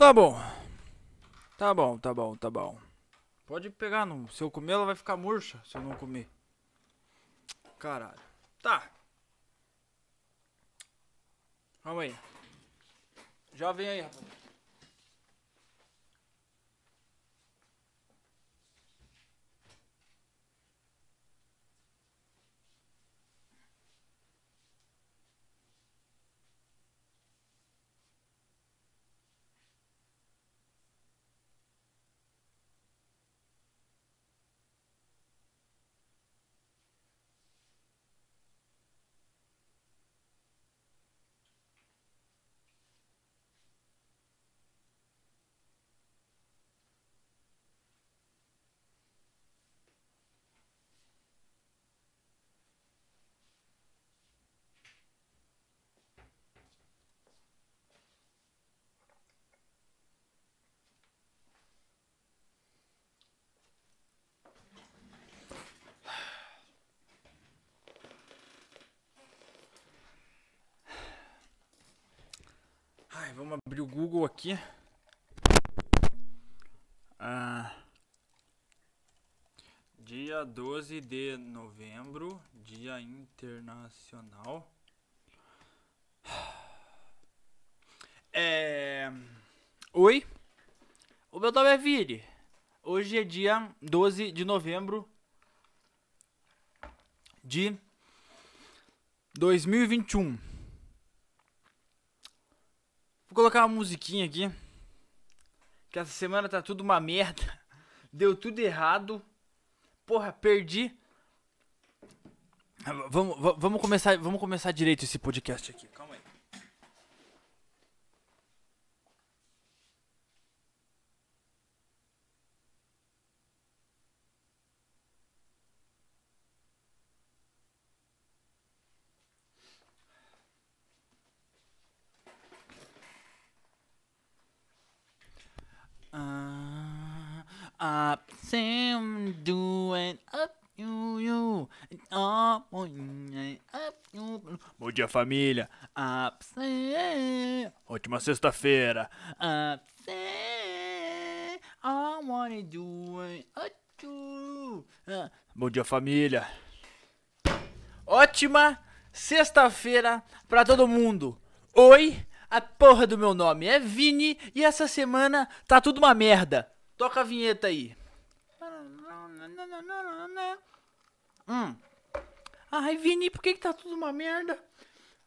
Tá bom. Tá bom, tá bom, tá bom. Pode pegar, não. Se eu comer, ela vai ficar murcha se eu não comer. Caralho. Tá. Calma aí. Já vem aí, rapaz. Ai, vamos abrir o Google aqui. Ah, dia 12 de novembro, Dia Internacional. É. Oi, o meu nome é Vini. Hoje é dia 12 de novembro de 2021. Colocar uma musiquinha aqui. Que essa semana tá tudo uma merda. Deu tudo errado. Porra, perdi. Vamos, va- vamos começar, vamos começar direito esse podcast aqui. Calma aí. Uh, up, Up, you, you, up, up, you. Bom dia, família. Up. Ótima sexta-feira. Up. I wanna do it, up, Bom dia, família. Ótima sexta-feira pra todo mundo. Oi, a porra do meu nome é Vini e essa semana tá tudo uma merda. Toca a vinheta aí. Hum. Ai, Vini, por que, que tá tudo uma merda?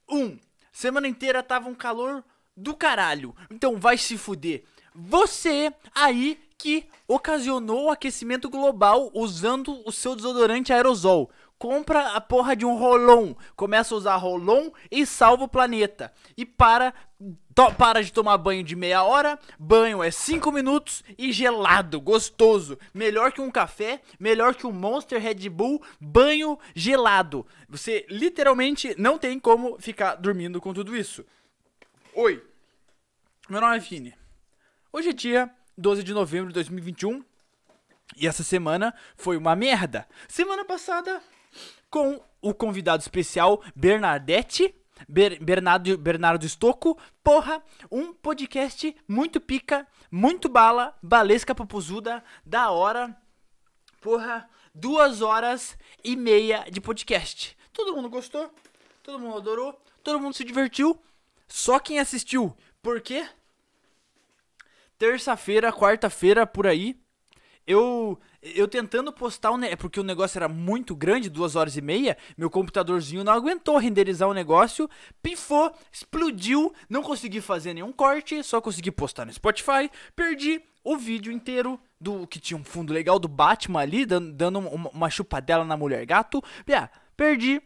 Um, semana inteira tava um calor do caralho. Então vai se fuder. Você aí que ocasionou o aquecimento global usando o seu desodorante aerosol. Compra a porra de um rolon. Começa a usar rolon e salva o planeta. E para, to- para de tomar banho de meia hora. Banho é 5 minutos e gelado, gostoso. Melhor que um café, melhor que um Monster Red Bull. Banho gelado. Você literalmente não tem como ficar dormindo com tudo isso. Oi, meu nome é Vini. Hoje é dia 12 de novembro de 2021 e essa semana foi uma merda. Semana passada, com o convidado especial Bernadette, Ber- Bernardo, Bernardo Stocco, porra, um podcast muito pica, muito bala, balesca popozuda, da hora, porra, duas horas e meia de podcast. Todo mundo gostou, todo mundo adorou, todo mundo se divertiu, só quem assistiu, por quê? terça-feira, quarta-feira, por aí, eu eu tentando postar o ne- porque o negócio era muito grande, duas horas e meia, meu computadorzinho não aguentou renderizar o negócio, pifou, explodiu, não consegui fazer nenhum corte, só consegui postar no Spotify, perdi o vídeo inteiro do que tinha um fundo legal do Batman ali, dando, dando uma, chupadela na mulher gato, perdi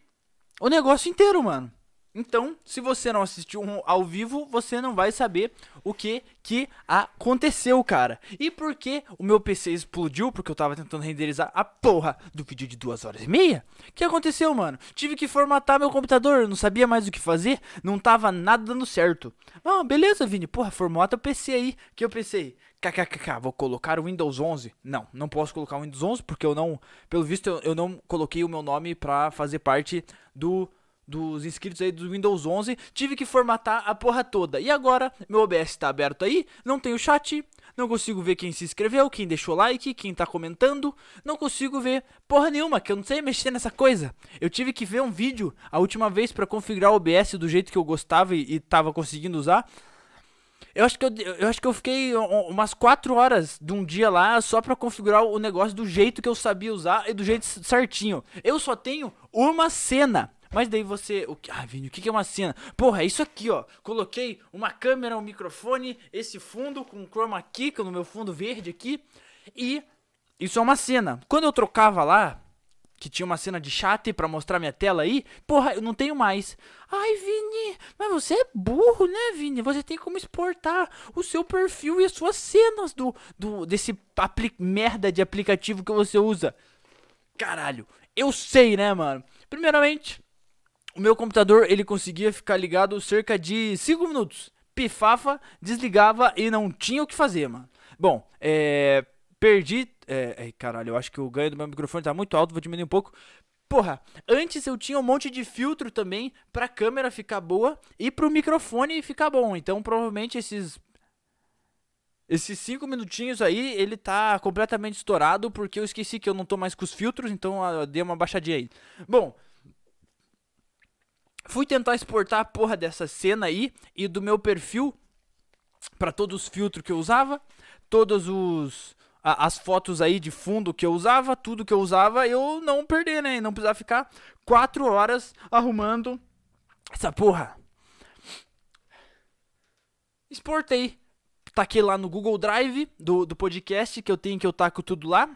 o negócio inteiro, mano. Então, se você não assistiu um ao vivo, você não vai saber o que que aconteceu, cara. E por que o meu PC explodiu? Porque eu tava tentando renderizar a porra do vídeo de duas horas e meia. O que aconteceu, mano? Tive que formatar meu computador, não sabia mais o que fazer, não tava nada dando certo. Ah, beleza, Vini, porra, formata o PC aí. Que eu pensei, kkkk, vou colocar o Windows 11. Não, não posso colocar o Windows 11 porque eu não, pelo visto, eu, eu não coloquei o meu nome pra fazer parte do dos inscritos aí do Windows 11, tive que formatar a porra toda. E agora, meu OBS tá aberto aí, não tem o chat, não consigo ver quem se inscreveu, quem deixou like, quem tá comentando, não consigo ver porra nenhuma, que eu não sei mexer nessa coisa. Eu tive que ver um vídeo a última vez para configurar o OBS do jeito que eu gostava e, e tava conseguindo usar. Eu acho que eu, eu acho que eu fiquei umas 4 horas de um dia lá só para configurar o negócio do jeito que eu sabia usar e do jeito certinho. Eu só tenho uma cena mas daí você. O que, ah, Vini, o que é uma cena? Porra, é isso aqui, ó. Coloquei uma câmera, um microfone, esse fundo com chroma key, que é no meu fundo verde aqui. E isso é uma cena. Quando eu trocava lá, que tinha uma cena de chat para mostrar minha tela aí, porra, eu não tenho mais. Ai, Vini, mas você é burro, né, Vini? Você tem como exportar o seu perfil e as suas cenas do, do desse merda de aplicativo que você usa. Caralho, eu sei, né, mano? Primeiramente, o meu computador ele conseguia ficar ligado cerca de 5 minutos. Pifafa, desligava e não tinha o que fazer, mano. Bom, é. Perdi. É, caralho, eu acho que o ganho do meu microfone tá muito alto, vou diminuir um pouco. Porra, antes eu tinha um monte de filtro também pra câmera ficar boa e pro microfone ficar bom. Então provavelmente esses. Esses 5 minutinhos aí, ele tá completamente estourado porque eu esqueci que eu não tô mais com os filtros, então eu dei uma baixadinha aí. Bom, Fui tentar exportar a porra dessa cena aí e do meu perfil para todos os filtros que eu usava, todos os a, as fotos aí de fundo que eu usava, tudo que eu usava, eu não perder, né? Não precisar ficar quatro horas arrumando essa porra. Exportei. Taquei lá no Google Drive do, do podcast que eu tenho que eu taco tudo lá.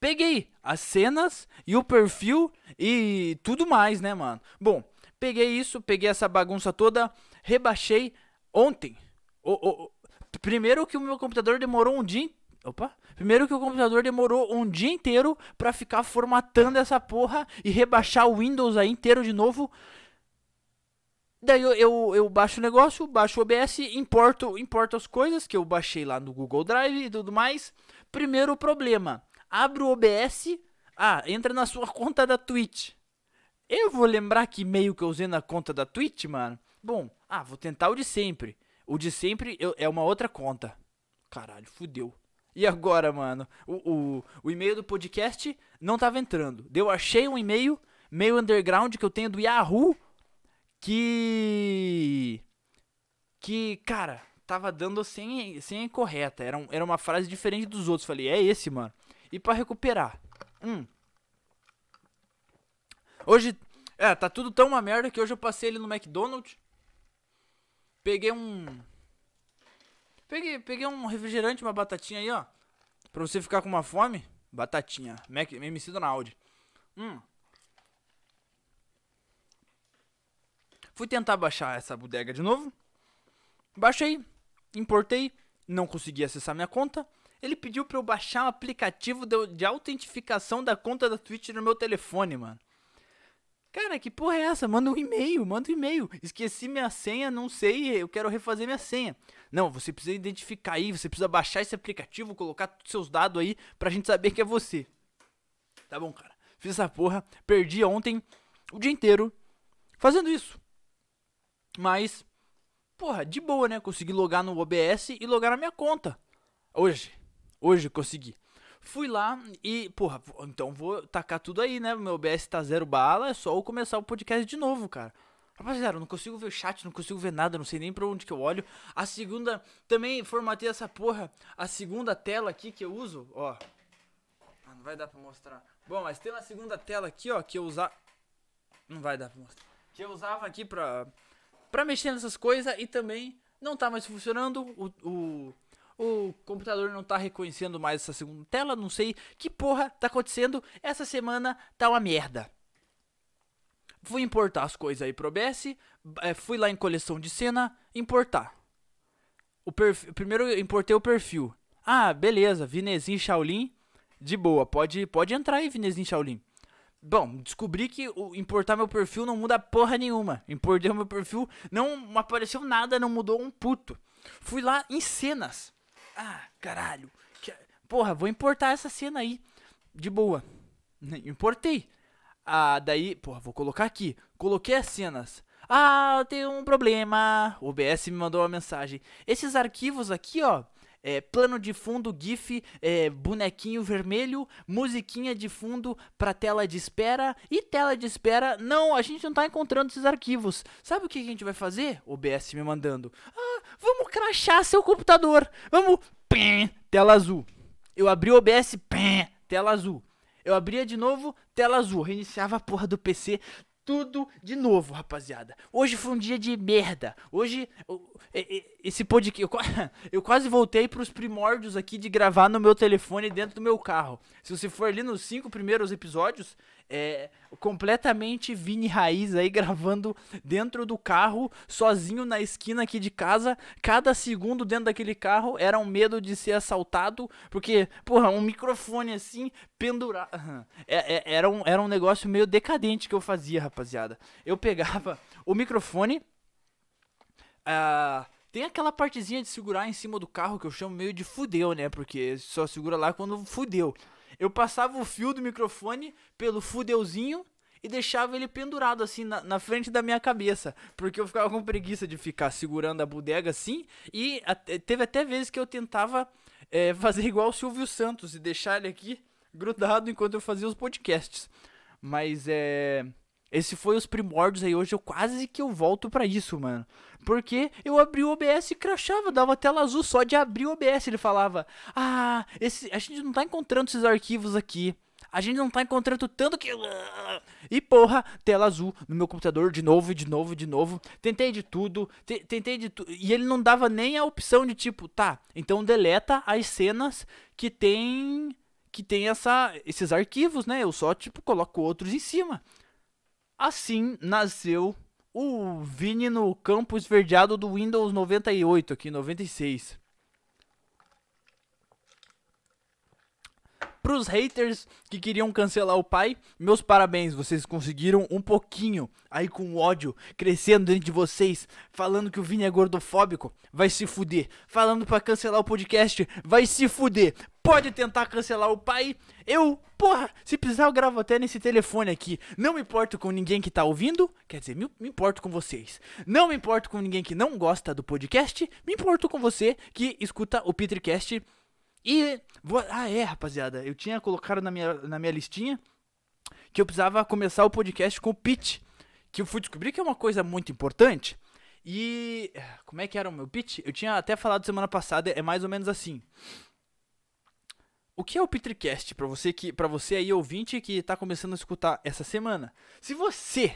Peguei as cenas e o perfil e tudo mais, né, mano? Bom, peguei isso, peguei essa bagunça toda, rebaixei ontem. O, o, primeiro que o meu computador demorou um dia. Opa! Primeiro que o computador demorou um dia inteiro para ficar formatando essa porra e rebaixar o Windows aí inteiro de novo. Daí eu, eu, eu, baixo o negócio, baixo o OBS, importo, importo as coisas que eu baixei lá no Google Drive e tudo mais. Primeiro problema abre o OBS, ah, entra na sua conta da Twitch. Eu vou lembrar que e-mail que eu usei na conta da Twitch, mano. Bom, ah, vou tentar o de sempre. O de sempre eu, é uma outra conta. Caralho, fudeu. E agora, mano? O, o, o e-mail do podcast não tava entrando. Eu achei um e-mail, meio underground que eu tenho do Yahoo, que. Que, cara, tava dando sem, sem incorreta. Era, um, era uma frase diferente dos outros. Falei, é esse, mano. E para recuperar. Hum. Hoje. É, tá tudo tão uma merda que hoje eu passei ali no McDonald's. Peguei um. Peguei, peguei um refrigerante, uma batatinha aí, ó. Pra você ficar com uma fome. Batatinha. Mac, MC Donald. Hum. Fui tentar baixar essa bodega de novo. Baixei. Importei. Não consegui acessar minha conta. Ele pediu pra eu baixar um aplicativo de, de autentificação da conta da Twitch no meu telefone, mano. Cara, que porra é essa? Manda um e-mail, manda um e-mail. Esqueci minha senha, não sei, eu quero refazer minha senha. Não, você precisa identificar aí, você precisa baixar esse aplicativo, colocar seus dados aí pra gente saber que é você. Tá bom, cara. Fiz essa porra, perdi ontem o dia inteiro fazendo isso. Mas, porra, de boa, né? Consegui logar no OBS e logar na minha conta. Hoje. Hoje consegui. Fui lá e, porra, então vou tacar tudo aí, né? Meu OBS tá zero bala, é só eu começar o podcast de novo, cara. Rapaziada, eu não consigo ver o chat, não consigo ver nada, não sei nem pra onde que eu olho. A segunda, também formatei essa porra, a segunda tela aqui que eu uso, ó. Ah, não vai dar pra mostrar. Bom, mas tem uma segunda tela aqui, ó, que eu usava... Não vai dar pra mostrar. Que eu usava aqui pra, pra mexer nessas coisas e também não tá mais funcionando. O, o, o computador não tá reconhecendo mais essa segunda tela, não sei que porra tá acontecendo. Essa semana tá uma merda. Fui importar as coisas aí pro OBS, é, fui lá em coleção de cena, importar. O perfil, primeiro eu importei o perfil. Ah, beleza, Vinezinho Shaolin, de boa, pode, pode entrar aí, Vinezinho Shaolin. Bom, descobri que importar meu perfil não muda porra nenhuma. Importei meu perfil, não apareceu nada, não mudou um puto. Fui lá em cenas. Ah, caralho. Porra, vou importar essa cena aí. De boa. Importei. Ah, daí, porra, vou colocar aqui. Coloquei as cenas. Ah, tem um problema. O OBS me mandou uma mensagem. Esses arquivos aqui, ó, é, plano de fundo, GIF, é, bonequinho vermelho, musiquinha de fundo para tela de espera e tela de espera. Não, a gente não tá encontrando esses arquivos. Sabe o que a gente vai fazer? OBS me mandando. Ah, vamos crachar seu computador. Vamos. Pim, tela azul. Eu abri o OBS, pim, tela azul. Eu abria de novo, tela azul. Reiniciava a porra do PC tudo de novo, rapaziada. Hoje foi um dia de merda. Hoje, esse podcast. Eu, quase voltei pros primórdios aqui de gravar no meu telefone dentro do meu carro. Se você for ali nos cinco primeiros episódios, é, completamente Vini Raiz aí gravando dentro do carro, sozinho na esquina aqui de casa. Cada segundo dentro daquele carro era um medo de ser assaltado, porque, porra, um microfone assim pendurado. É, é, era, um, era um negócio meio decadente que eu fazia, rapaziada. Eu pegava o microfone. Uh, tem aquela partezinha de segurar em cima do carro que eu chamo meio de fudeu, né? Porque só segura lá quando fudeu. Eu passava o fio do microfone pelo fudeuzinho e deixava ele pendurado assim na, na, frente da minha cabeça, porque eu ficava com preguiça de ficar segurando a bodega assim, e até, teve até vezes que eu tentava é, fazer igual o Silvio Santos e deixar ele aqui grudado enquanto eu fazia os podcasts. Mas é. Esse foi os primórdios aí. Hoje eu quase que eu volto para isso, mano. Porque eu abri o OBS e crachava, dava tela azul só de abrir o OBS. Ele falava: Ah, esse, a gente não tá encontrando esses arquivos aqui. A gente não tá encontrando tanto que. E porra, tela azul no meu computador de novo, de novo, de novo. Tentei de tudo, tentei de tudo. E ele não dava nem a opção de tipo, tá, então deleta as cenas que tem. Que tem essa, esses arquivos, né? Eu só, tipo, coloco outros em cima. Assim nasceu o Vini no campo esverdeado do Windows 98 aqui, 96. Para os haters que queriam cancelar o pai, meus parabéns, vocês conseguiram um pouquinho aí com ódio crescendo dentro de vocês, falando que o Vini é gordofóbico, vai se fuder. Falando para cancelar o podcast, vai se fuder. Pode tentar cancelar o pai. Eu, porra, se precisar eu gravo até nesse telefone aqui. Não me importo com ninguém que tá ouvindo, quer dizer, me, me importo com vocês. Não me importo com ninguém que não gosta do podcast, me importo com você que escuta o Petricast e. Vou, ah, é, rapaziada. Eu tinha colocado na minha, na minha listinha que eu precisava começar o podcast com o pitch. Que eu fui descobrir que é uma coisa muito importante. E. Como é que era o meu pitch? Eu tinha até falado semana passada, é mais ou menos assim. O que é o Petricast para você que para você aí ouvinte que tá começando a escutar essa semana? Se você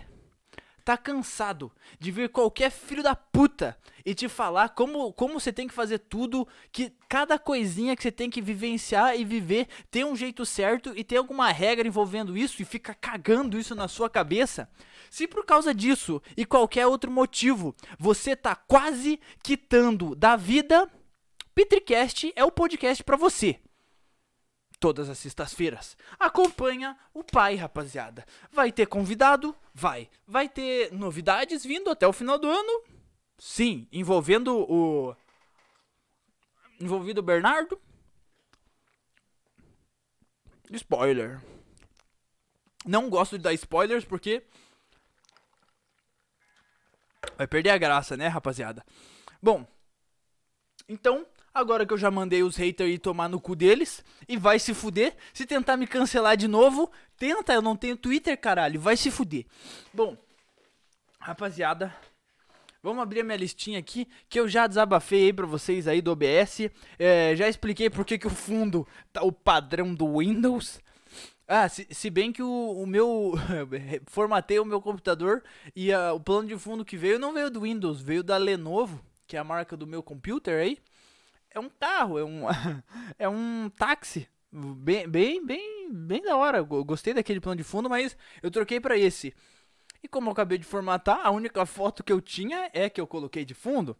tá cansado de ver qualquer filho da puta e te falar como, como você tem que fazer tudo, que cada coisinha que você tem que vivenciar e viver tem um jeito certo e tem alguma regra envolvendo isso e fica cagando isso na sua cabeça. Se por causa disso e qualquer outro motivo você tá quase quitando da vida, Petricast é o podcast para você todas as sextas-feiras. Acompanha o pai, rapaziada. Vai ter convidado? Vai. Vai ter novidades vindo até o final do ano? Sim, envolvendo o envolvido o Bernardo. Spoiler. Não gosto de dar spoilers porque vai perder a graça, né, rapaziada? Bom, então Agora que eu já mandei os haters ir tomar no cu deles. E vai se fuder. Se tentar me cancelar de novo, tenta. Eu não tenho Twitter, caralho. Vai se fuder. Bom, rapaziada. Vamos abrir a minha listinha aqui, que eu já desabafei aí pra vocês aí do OBS. É, já expliquei por que, o fundo tá o padrão do Windows. Ah, se, se bem que o, o meu. formatei o meu computador e o plano de fundo que veio não veio do Windows, veio da Lenovo, que é a marca do meu computer aí é um carro, é um, é um táxi. Bem, bem, bem, bem da hora. Eu gostei daquele plano de fundo, mas eu troquei para esse. E como eu acabei de formatar, a única foto que eu tinha é que eu coloquei de fundo.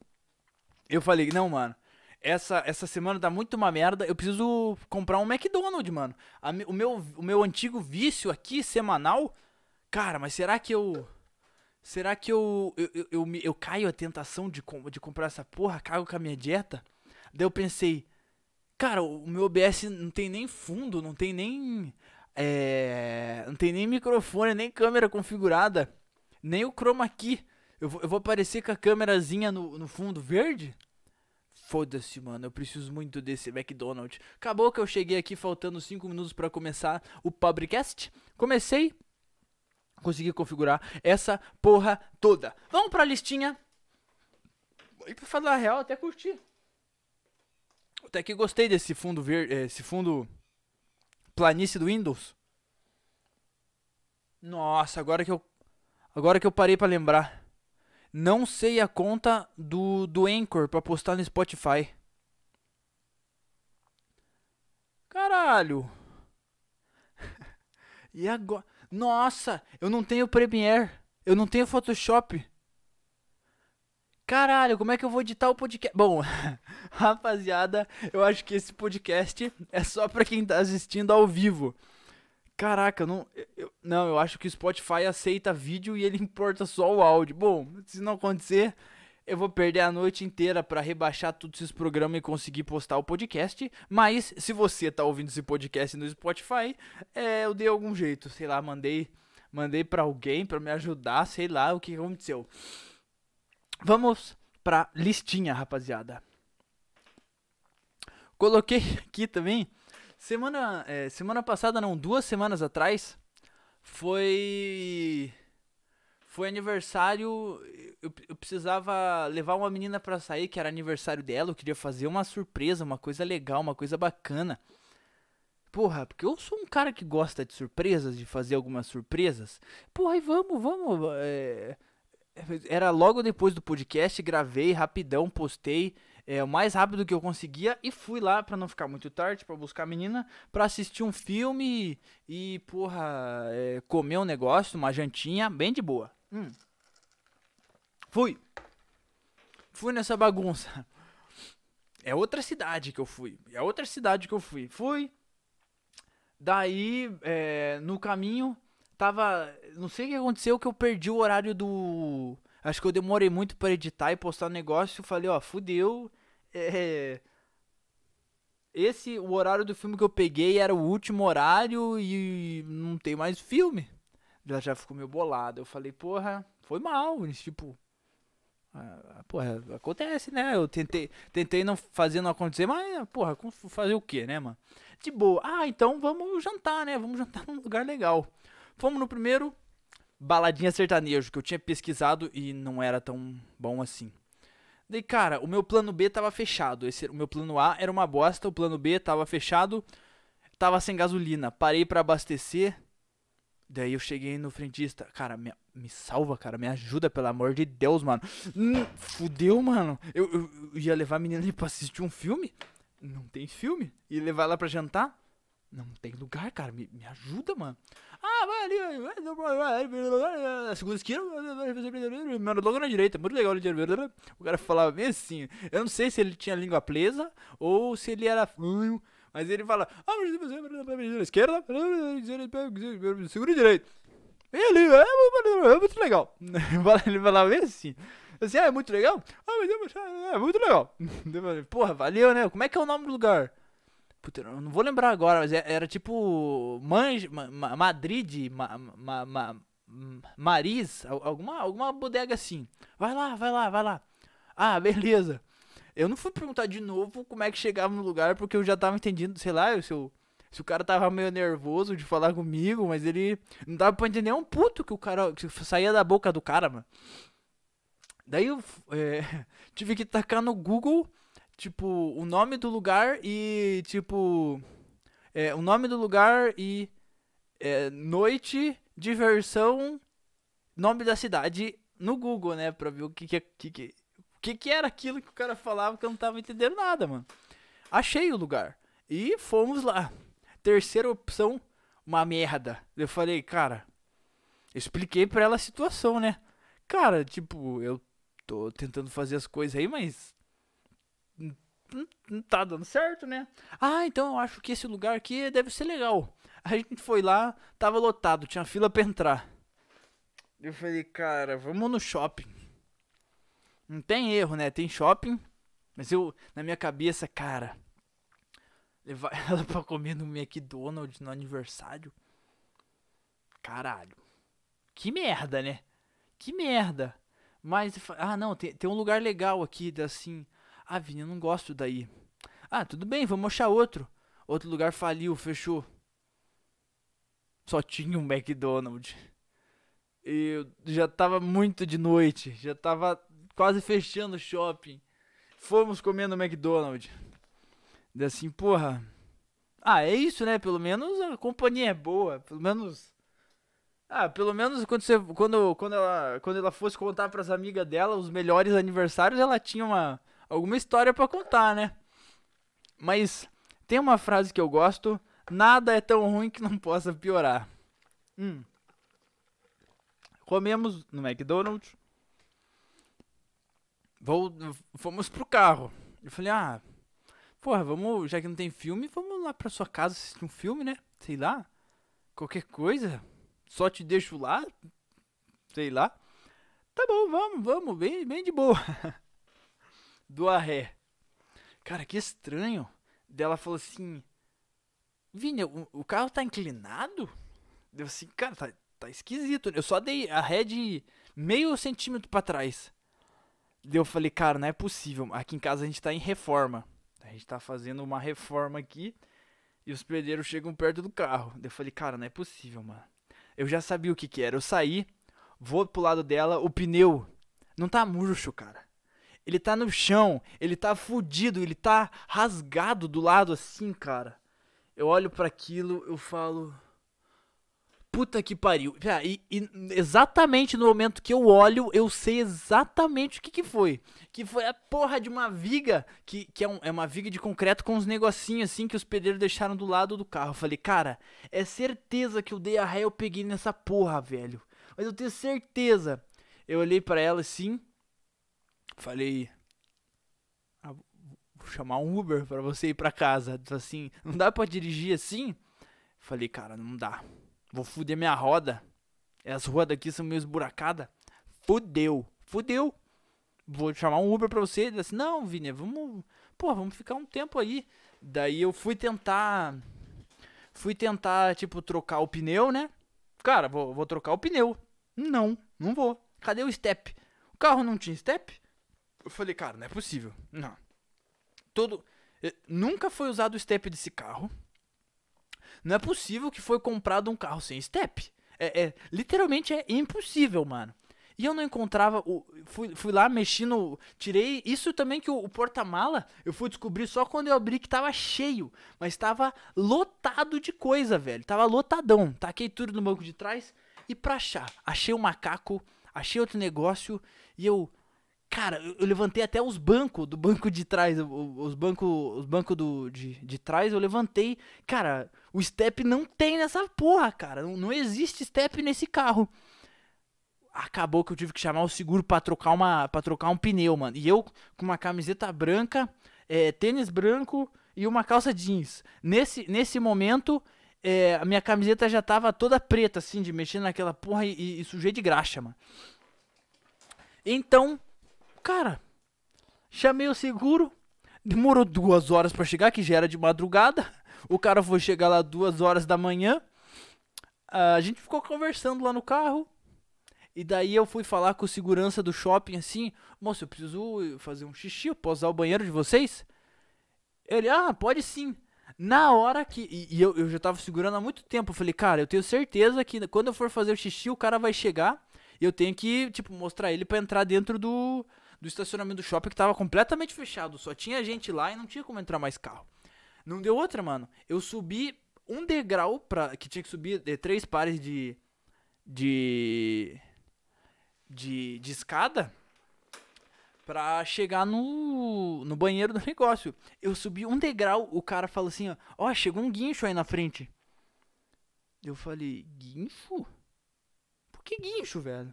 Eu falei, não, mano, essa, essa semana tá muito uma merda. Eu preciso comprar um McDonald's, mano. A, o, meu, o meu antigo vício aqui, semanal. Cara, mas será que eu. Será que eu. Eu, eu, eu, eu caio a tentação de, de comprar essa porra? Cago com a minha dieta? Daí eu pensei, cara, o meu OBS não tem nem fundo, não tem nem É, não tem nem microfone, nem câmera configurada, nem o chroma key. Eu vou, eu vou aparecer com a câmerazinha no, no fundo verde? Foda-se, mano, eu preciso muito desse McDonald's. Acabou que eu cheguei aqui faltando 5 minutos para começar o podcast. Comecei, consegui configurar essa porra toda. Vamos pra listinha. E pra falar a real, até curti. Até que gostei desse fundo verde, esse fundo planície do Windows. Nossa, agora que eu agora que eu parei para lembrar. Não sei a conta do do Anchor para postar no Spotify. Caralho. e agora? Nossa, eu não tenho Premiere. Eu não tenho Photoshop. Caralho, como é que eu vou editar o podcast? Bom, rapaziada, eu acho que esse podcast é só pra quem tá assistindo ao vivo. Caraca, não, eu, não, eu acho que o Spotify aceita vídeo e ele importa só o áudio. Bom, se não acontecer, eu vou perder a noite inteira para rebaixar todos esses programas e conseguir postar o podcast. Mas se você tá ouvindo esse podcast no Spotify, é, eu dei algum jeito, sei lá, mandei, mandei para alguém para me ajudar, sei lá o que aconteceu. Vamos pra listinha, rapaziada. Coloquei aqui também. Semana, é, semana passada, não, duas semanas atrás, foi. Foi aniversário. Eu, eu precisava levar uma menina pra sair, que era aniversário dela. Eu queria fazer uma surpresa, uma coisa legal, uma coisa bacana. Porra, porque eu sou um cara que gosta de surpresas, de fazer algumas surpresas. Porra, e vamos, vamos. É, era logo depois do podcast, gravei rapidão, postei é, o mais rápido que eu conseguia e fui lá para não ficar muito tarde para buscar a menina para assistir um filme e, porra, é, comer um negócio, uma jantinha bem de boa. Hum. Fui. Fui nessa bagunça. É outra cidade que eu fui. É outra cidade que eu fui. Fui. Daí, é, no caminho, tava. Não sei o que aconteceu que eu perdi o horário do. Acho que eu demorei muito para editar e postar o negócio. Eu falei, ó, fudeu. É. Esse, o horário do filme que eu peguei era o último horário e não tem mais filme. Ela já ficou meio bolada. Eu falei, porra, foi mal. Tipo, ah, porra, acontece, né? Eu tentei, tentei não fazer não acontecer, mas, porra, fazer o que, né, mano? De boa. Ah, então vamos jantar, né? Vamos jantar num lugar legal. Fomos no primeiro baladinha sertanejo, que eu tinha pesquisado e não era tão bom assim. Daí, cara, o meu plano B tava fechado. Esse, o meu plano A era uma bosta, o plano B tava fechado, tava sem gasolina. Parei para abastecer. Daí eu cheguei no frentista, cara, me, me salva, cara, me ajuda, pelo amor de Deus, mano. Hum, fudeu, mano. Eu, eu, eu, ia levar a menina ali pra assistir um filme? Não tem filme. E levar ela pra jantar? Não tem lugar, cara. Me, me ajuda, mano. Ah, vai ali. Segunda esquina. Mano, logo na direita. Muito legal. O cara falava bem assim. Eu não sei se ele tinha língua presa ou se ele era. Mas ele fala. Ah, esquerda. Segura direito. E ali. É muito legal. Ele falava bem assim. Assim, ah, é muito legal? Ah, mas é muito legal. Porra, valeu, né? Como é que é o nome do lugar? Puta, eu não vou lembrar agora, mas é, era tipo. Manj, ma, Madrid, ma, ma, ma, Maris, alguma, alguma bodega assim. Vai lá, vai lá, vai lá. Ah, beleza. Eu não fui perguntar de novo como é que chegava no lugar, porque eu já tava entendendo, sei lá, se, eu, se o cara tava meio nervoso de falar comigo, mas ele não dava pra entender um puto que o cara que saía da boca do cara, mano. Daí eu é, tive que tacar no Google tipo, o nome do lugar e, tipo, é, o nome do lugar e é, noite, diversão, nome da cidade no Google, né? Pra ver o que que, que, que, que, que era aquilo que o cara falava que eu não tava entendendo nada, mano. Achei o lugar. E fomos lá. Terceira opção, uma merda. Eu falei, cara, expliquei pra ela a situação, né? Cara, tipo, eu tô tentando fazer as coisas aí, mas não tá dando certo, né? Ah, então eu acho que esse lugar aqui deve ser legal. A gente foi lá, tava lotado, tinha fila pra entrar. Eu falei, cara, vamos no shopping. Não tem erro, né? Tem shopping. Mas eu, na minha cabeça, cara, levar ela pra comer no McDonald's no aniversário. caralho. Que merda, né? Que merda. Mas, ah, não, tem, tem um lugar legal aqui, assim. Ah, Vini, eu não gosto daí. Ah, tudo bem, vamos achar outro. Outro lugar faliu, fechou. Só tinha um McDonald's. E já tava muito de noite, já tava quase fechando o shopping. Fomos comendo McDonald's. E assim, porra. Ah, é isso, né? Pelo menos a companhia é boa. Pelo menos. Ah, pelo menos quando, você, quando, quando, ela, quando ela fosse contar pras amigas dela os melhores aniversários, ela tinha uma, alguma história para contar, né? Mas tem uma frase que eu gosto: nada é tão ruim que não possa piorar. Hum. Comemos no McDonald's. Vou, fomos pro carro. Eu falei, ah, porra, vamos, já que não tem filme, vamos lá pra sua casa assistir um filme, né? Sei lá. Qualquer coisa. Só te deixo lá. Sei lá. Tá bom, vamos, vamos, bem, bem de boa. Do arré. Cara, que estranho. Dela falou assim: Vini, o, o carro tá inclinado? Deu assim, cara, tá, tá esquisito. Eu só dei a ré de meio centímetro para trás. Daí eu falei, cara, não é possível. Aqui em casa a gente tá em reforma. A gente tá fazendo uma reforma aqui e os pedreiros chegam perto do carro. Daí eu falei, cara, não é possível, mano. Eu já sabia o que que era. Eu saí, vou pro lado dela, o pneu não tá murcho, cara. Ele tá no chão, ele tá fudido, ele tá rasgado do lado assim, cara. Eu olho para aquilo, eu falo, Puta que pariu. E, e, exatamente no momento que eu olho, eu sei exatamente o que, que foi. Que foi a porra de uma viga, que, que é, um, é uma viga de concreto com uns negocinhos assim que os pedreiros deixaram do lado do carro. Eu falei, cara, é certeza que eu dei a ré eu peguei nessa porra, velho. Mas eu tenho certeza. Eu olhei para ela assim, falei, ah, vou chamar um Uber para você ir para casa. Assim, não dá para dirigir assim? Falei, cara, não dá. Vou fuder minha roda. As ruas daqui são meio esburacadas. Fudeu. Fudeu. Vou chamar um Uber pra você. Ele assim, não, Vini, vamos. Pô, vamos ficar um tempo aí. Daí eu fui tentar. Fui tentar, tipo, trocar o pneu, né? Cara, vou, vou trocar o pneu. Não, não vou. Cadê o step? O carro não tinha step? Eu falei, cara, não é possível. Não. Todo. Eh, nunca foi usado o step desse carro. Não é possível que foi comprado um carro sem step. É, é literalmente é impossível, mano. E eu não encontrava. O, fui, fui lá mexendo. Tirei. Isso também que o, o porta-mala eu fui descobrir só quando eu abri que tava cheio. Mas tava lotado de coisa, velho. Tava lotadão. Taquei tudo no banco de trás. E pra achar. Achei um macaco. Achei outro negócio. E eu. Cara, eu, levantei até os bancos do banco de trás, os bancos os banco do, de, de trás, eu levantei. Cara, o step não tem nessa porra, cara. Não, não existe step nesse carro. Acabou que eu tive que chamar o seguro para trocar uma para trocar um pneu, mano. E eu com uma camiseta branca, é, tênis branco e uma calça jeans. Nesse, nesse momento, é, a minha camiseta já tava toda preta, assim, de mexer naquela porra e, e sujei de graxa, mano. Então, Cara, chamei o seguro, demorou duas horas para chegar, que já era de madrugada. O cara foi chegar lá duas horas da manhã. A gente ficou conversando lá no carro. E daí eu fui falar com o segurança do shopping assim: Moço, eu preciso fazer um xixi, eu posso usar o banheiro de vocês? Ele, ah, pode sim. Na hora que. E, e eu, eu já tava segurando há muito tempo. Eu falei, cara, eu tenho certeza que quando eu for fazer o xixi, o cara vai chegar. Eu tenho que, tipo, mostrar ele para entrar dentro do, do estacionamento do shopping que tava completamente fechado. Só tinha gente lá e não tinha como entrar mais carro. Não deu outra, mano. Eu subi um degrau pra. Que tinha que subir de três pares de. De. De, de escada. Pra chegar no, no banheiro do negócio. Eu subi um degrau, o cara falou assim: ó, ó, chegou um guincho aí na frente. Eu falei: guincho? Por que guincho, velho?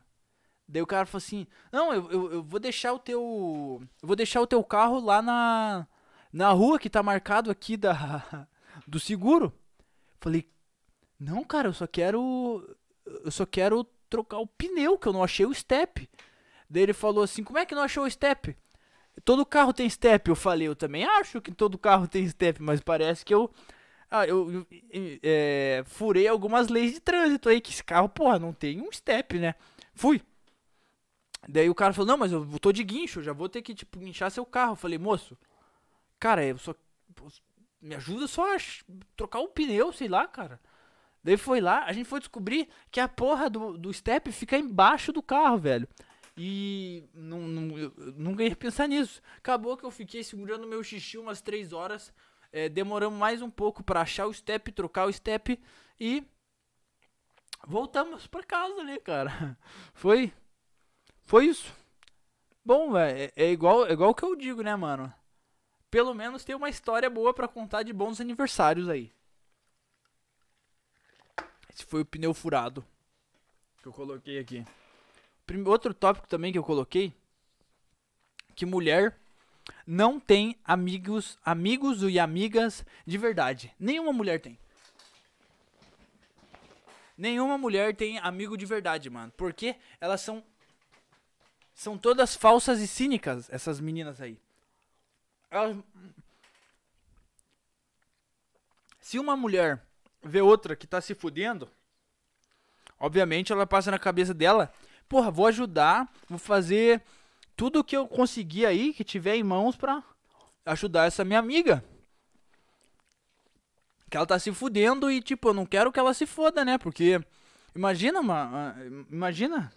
Daí o cara falou assim: Não, eu, eu, eu, vou deixar o teu. Eu vou deixar o teu carro lá na. Na rua que tá marcado aqui da. Do seguro. Falei, não, cara, eu só quero. Eu só quero trocar o pneu, que eu não achei o step. Daí ele falou assim: Como é que não achou o step? Todo carro tem step. Eu falei, eu também acho que todo carro tem step, mas parece que eu Ah, eu, é, furei algumas leis de trânsito aí, que esse carro, porra, não tem um step, né? Fui. Daí o cara falou, não, mas eu tô de guincho, já vou ter que, tipo, guinchar seu carro. Eu falei, moço, cara, eu só. Me ajuda só a trocar o pneu, sei lá, cara. Daí foi lá, a gente foi descobrir que a porra do, do step fica embaixo do carro, velho. E não, não, nunca ia pensar nisso. Acabou que eu fiquei segurando meu xixi umas 3 horas. É, demoramos mais um pouco pra achar o step, trocar o step e voltamos pra casa, né, cara? Foi foi isso. Bom, é, é igual é igual que eu digo, né, mano? Pelo menos tem uma história boa pra contar de bons aniversários aí. Esse foi o pneu furado que eu coloquei aqui. Outro tópico também que eu coloquei que mulher não tem amigos, amigos e amigas de verdade. Nenhuma mulher tem. Nenhuma mulher tem amigo de verdade, mano. Porque elas são são todas falsas e cínicas, essas meninas aí. Elas- Se uma mulher vê outra que tá se fudendo, obviamente ela passa na cabeça dela, porra, vou ajudar, vou fazer tudo o que eu conseguir aí, que tiver em mãos pra ajudar essa minha amiga. Que ela tá se fudendo e, tipo, eu não quero que ela se foda, né? Porque, imagina, ma- ah, imagina.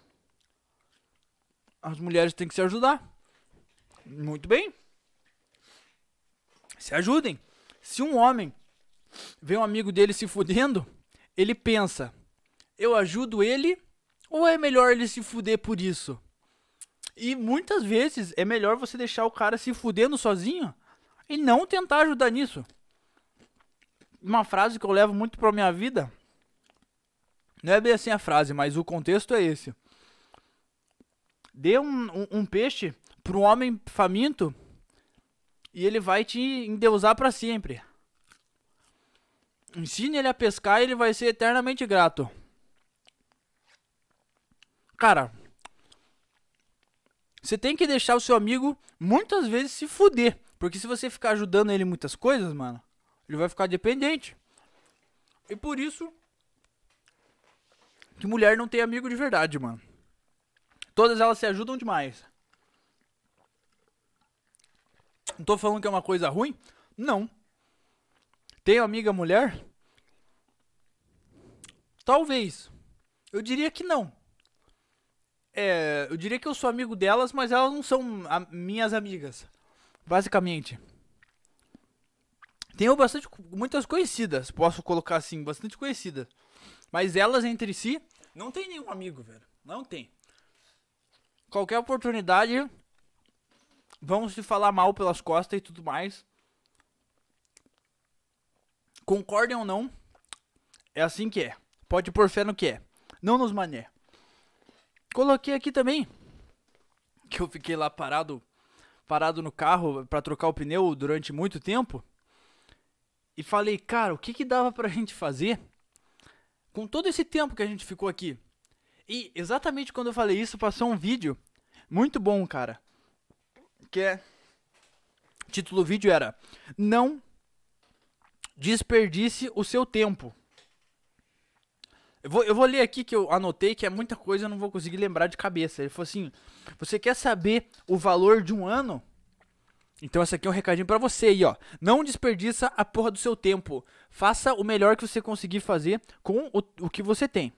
As mulheres têm que se ajudar. Muito bem. Se ajudem. Se um homem vê um amigo dele se fudendo, ele pensa: eu ajudo ele ou é melhor ele se fuder por isso? E muitas vezes é melhor você deixar o cara se fudendo sozinho e não tentar ajudar nisso. Uma frase que eu levo muito pra minha vida. Não é bem assim a frase, mas o contexto é esse. Dê um, um, um peixe pro homem faminto e ele vai te endeusar pra sempre. Ensine ele a pescar e ele vai ser eternamente grato. Cara, você tem que deixar o seu amigo muitas vezes se fuder. Porque se você ficar ajudando ele em muitas coisas, mano, ele vai ficar dependente. E por isso que mulher não tem amigo de verdade, mano. Todas elas se ajudam demais. Não tô falando que é uma coisa ruim? Não. Tenho amiga mulher? Talvez. Eu diria que não. É, eu diria que eu sou amigo delas, mas elas não são a- minhas amigas. Basicamente. Tenho bastante, muitas conhecidas, posso colocar assim, bastante conhecidas. Mas elas entre si não tem nenhum amigo, velho. Não tem. Qualquer oportunidade, vão se falar mal pelas costas e tudo mais. Concordem ou não, é assim que é. Pode pôr fé no que é. Não nos mané. Coloquei aqui também que eu fiquei lá parado parado no carro pra trocar o pneu durante muito tempo. E falei, cara, o que que dava pra gente fazer com todo esse tempo que a gente ficou aqui? E exatamente quando eu falei isso, passou um vídeo muito bom, cara. Que é. O título do vídeo era Não desperdice o seu tempo. Eu vou, eu vou ler aqui que eu anotei que é muita coisa, eu não vou conseguir lembrar de cabeça. Ele falou assim: Você quer saber o valor de um ano? Então esse aqui é um recadinho pra você aí, ó. Não desperdiça a porra do seu tempo. Faça o melhor que você conseguir fazer com o, o que você tem.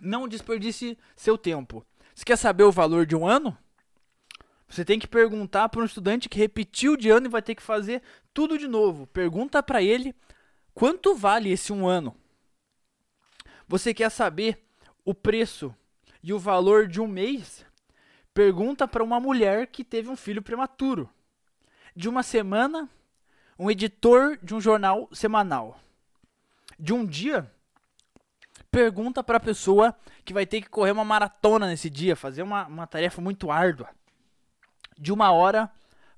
Não desperdice seu tempo. Você quer saber o valor de um ano? Você tem que perguntar para um estudante que repetiu de ano e vai ter que fazer tudo de novo. Pergunta para ele quanto vale esse um ano. Você quer saber o preço e o valor de um mês? Pergunta para uma mulher que teve um filho prematuro. De uma semana, um editor de um jornal semanal. De um dia, pergunta para a pessoa que vai ter que correr uma maratona nesse dia, fazer uma, uma tarefa muito árdua. De uma hora,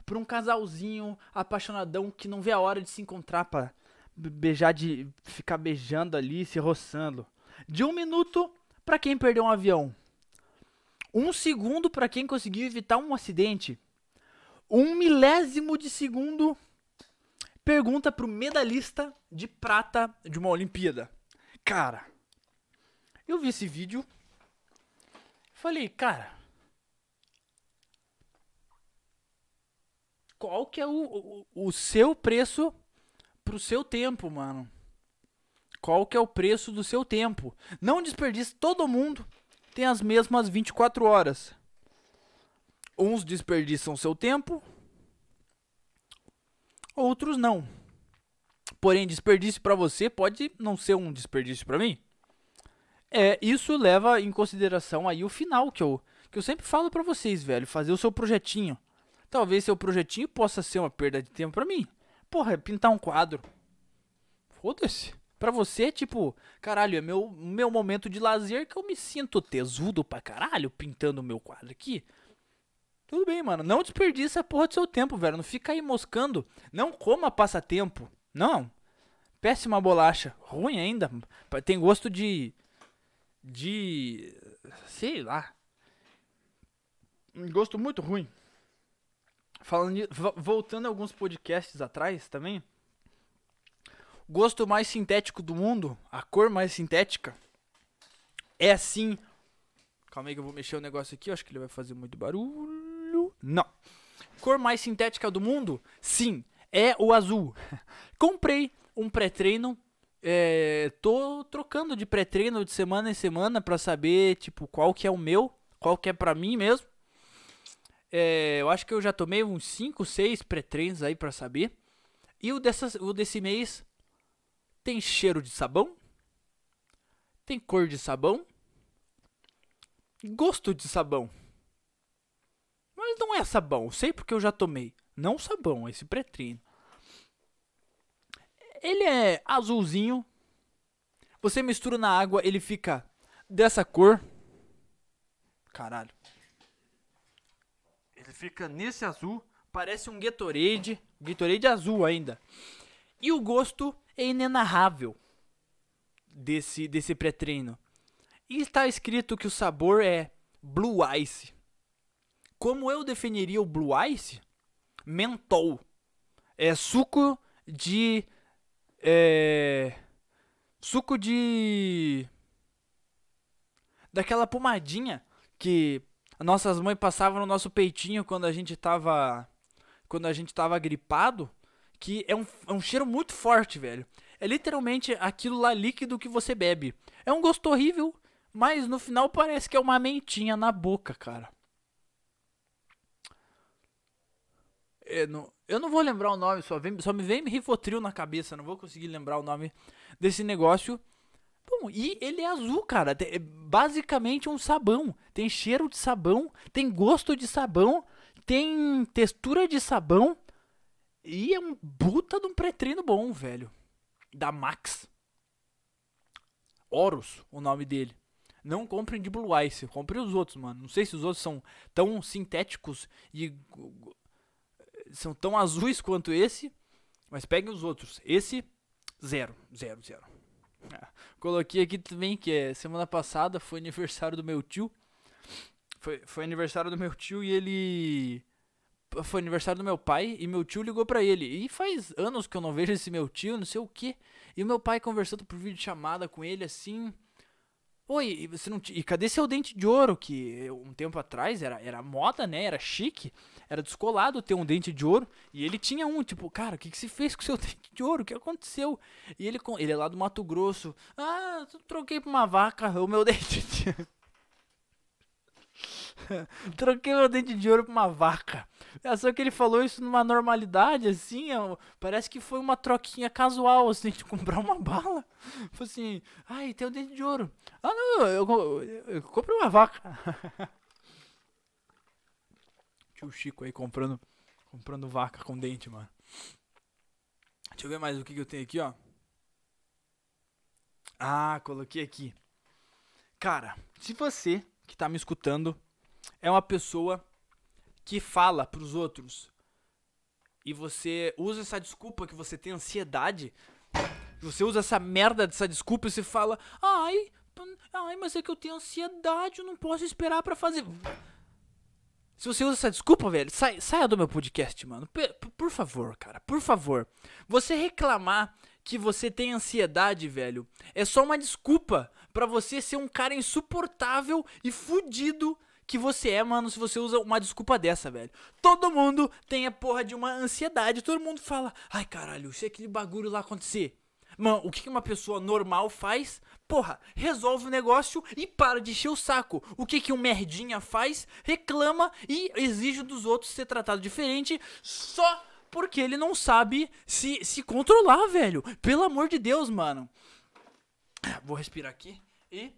para um casalzinho apaixonadão que não vê a hora de se encontrar para beijar de ficar beijando ali, se roçando. De um minuto para quem perdeu um avião. Um segundo para quem conseguiu evitar um acidente. Um milésimo de segundo pergunta pro medalhista de prata de uma Olimpíada. Cara, eu vi esse vídeo. Falei, cara. Qual que é o, o, o seu preço pro seu tempo, mano? Qual que é o preço do seu tempo? Não desperdice, todo mundo tem as mesmas 24 horas. Uns desperdiçam seu tempo, outros não. Porém, desperdício para você pode não ser um desperdício para mim. É, isso leva em consideração aí o final que eu, que eu sempre falo para vocês, velho, fazer o seu projetinho. Talvez seu projetinho possa ser uma perda de tempo para mim. Porra, é pintar um quadro. Foda-se. Pra você, tipo, caralho, é meu, meu momento de lazer que eu me sinto tesudo pra caralho pintando o meu quadro aqui. Tudo bem, mano. Não desperdiça a porra do seu tempo, velho. Não fica aí moscando. Não coma passatempo. Não. Péssima bolacha. Ruim ainda. Tem gosto de. De. Sei lá. Um gosto muito ruim. Falando de, voltando a alguns podcasts atrás também. Gosto mais sintético do mundo, a cor mais sintética, é assim. Calma aí que eu vou mexer o negócio aqui, acho que ele vai fazer muito barulho. Não. Cor mais sintética do mundo? Sim, é o azul. Comprei um pré-treino. É, tô trocando de pré-treino de semana em semana para saber, tipo, qual que é o meu, qual que é pra mim mesmo. É, eu acho que eu já tomei uns 5, 6 pré-treinos aí para saber. E o, dessas, o desse mês tem cheiro de sabão, tem cor de sabão, gosto de sabão. Mas não é sabão, sei porque eu já tomei. Não sabão, esse pré-treino. Ele é azulzinho. Você mistura na água, ele fica dessa cor. Caralho. Ele fica nesse azul, parece um Gatorade, Gatorade azul ainda. E o gosto é inenarrável desse, desse pré-treino. E está escrito que o sabor é Blue Ice. Como eu definiria o Blue Ice? Mentol. É suco de. É. Suco de. Daquela pomadinha que nossas mães passavam no nosso peitinho quando a gente tava. Quando a gente tava gripado que é um, é um cheiro muito forte, velho. É literalmente aquilo lá líquido que você bebe. É um gosto horrível, mas no final parece que é uma mentinha na boca, cara. Eu não, eu não vou lembrar o nome, só, vem, só me vem Rivotril na cabeça, não vou conseguir lembrar o nome desse negócio. Bom, e ele é azul, cara. É basicamente um sabão. Tem cheiro de sabão, tem gosto de sabão, tem textura de sabão. E é um puta de um pré-treino bom, velho. Da Max. Horus, o nome dele. Não comprem de Blue Ice, comprem os outros, mano. Não sei se os outros são tão sintéticos e são tão azuis quanto esse, mas peguem os outros. Esse, zero, zero, zero. Ah, coloquei aqui também que é semana passada foi aniversário do meu tio. Foi, foi aniversário do meu tio e ele foi aniversário do meu pai e meu tio ligou para ele. E faz anos que eu não vejo esse meu tio, não sei o que. E o meu pai conversando por vídeo chamada com ele assim. Oi, e você não e cadê seu dente de ouro que um tempo atrás era era moda, né? Era chique, era descolado ter um dente de ouro e ele tinha um, tipo, cara, o que que se fez com seu dente de ouro? O que aconteceu? E ele ele é lá do Mato Grosso. Ah, troquei por uma vaca o meu dente. De... Troquei meu dente de ouro por uma vaca. É só que ele falou isso numa normalidade, assim, ó, parece que foi uma troquinha casual, assim, de comprar uma bala. Foi assim, ai, tem um dente de ouro. Ah, não, eu, eu, eu comprei uma vaca. Tio Chico aí comprando, comprando vaca com dente, mano. Deixa eu ver mais o que, que eu tenho aqui, ó. Ah, coloquei aqui. Cara, se você que tá me escutando é uma pessoa que fala para os outros e você usa essa desculpa que você tem ansiedade, você usa essa merda dessa desculpa e você fala: "Ai, ai, mas é que eu tenho ansiedade, eu não posso esperar para fazer". Se você usa essa desculpa, velho, sai, saia do meu podcast, mano. P por favor, cara, por favor. Você reclamar que você tem ansiedade, velho, é só uma desculpa para você ser um cara insuportável e fudido que você é, mano, se você usa uma desculpa dessa, velho. Todo mundo tem a porra de uma ansiedade. Todo mundo fala, ai caralho, se aquele bagulho lá acontecer. Mano, o que uma pessoa normal faz? Porra, resolve o negócio e para de encher o saco. O que que um merdinha faz? Reclama e exige dos outros ser tratado diferente só porque ele não sabe se, se controlar, velho. Pelo amor de Deus, mano. Vou respirar aqui e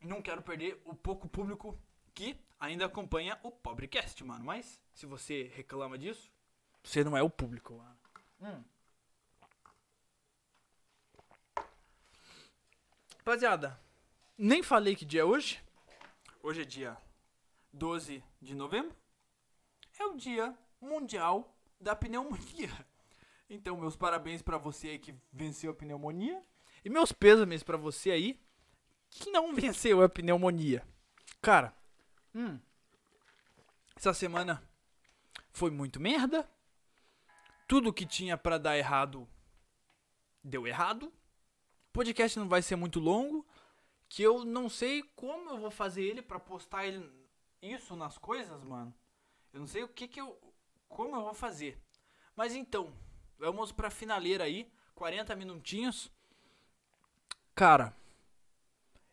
não quero perder o pouco público que ainda acompanha o Pobrecast, mano. Mas se você reclama disso, você não é o público, mano. Hum. Rapaziada, nem falei que dia é hoje. Hoje é dia 12 de novembro. É o dia mundial da pneumonia. Então, meus parabéns para você aí que venceu a pneumonia. E meus pêsames para você aí que não venceu a pneumonia. Cara, Hum. Essa semana foi muito merda. Tudo que tinha para dar errado deu errado. O podcast não vai ser muito longo, que eu não sei como eu vou fazer ele para postar ele isso nas coisas, mano. Eu não sei o que que eu como eu vou fazer. Mas então, vamos pra finaleira aí, 40 minutinhos. Cara,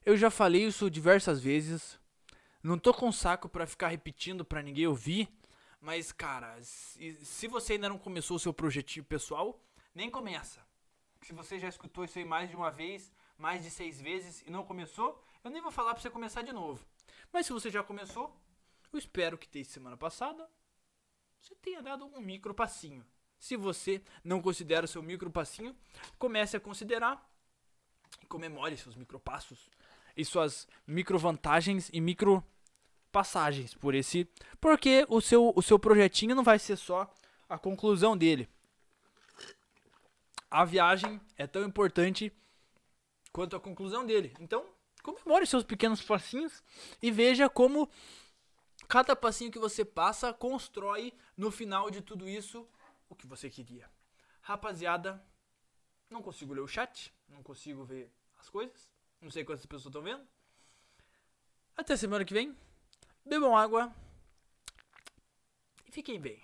eu já falei isso diversas vezes. Não tô com saco para ficar repetindo para ninguém ouvir, mas cara, se, você ainda não começou o seu projetinho pessoal, nem começa. Se você já escutou isso aí mais de uma vez, mais de seis vezes e não começou, eu nem vou falar para você começar de novo. Mas se você já começou, eu espero que desde semana passada você tenha dado um micro passinho. Se você não considera o seu micro passinho, comece a considerar e comemore seus micropassos e suas micro vantagens e micro passagens por esse, porque o seu o seu projetinho não vai ser só a conclusão dele. A viagem é tão importante quanto a conclusão dele. Então, comemore seus pequenos passinhos e veja como cada passinho que você passa constrói no final de tudo isso o que você queria. Rapaziada, não consigo ler o chat, não consigo ver as coisas. Não sei quantas pessoas estão vendo. Até semana que vem. Bebam água. E fiquem bem.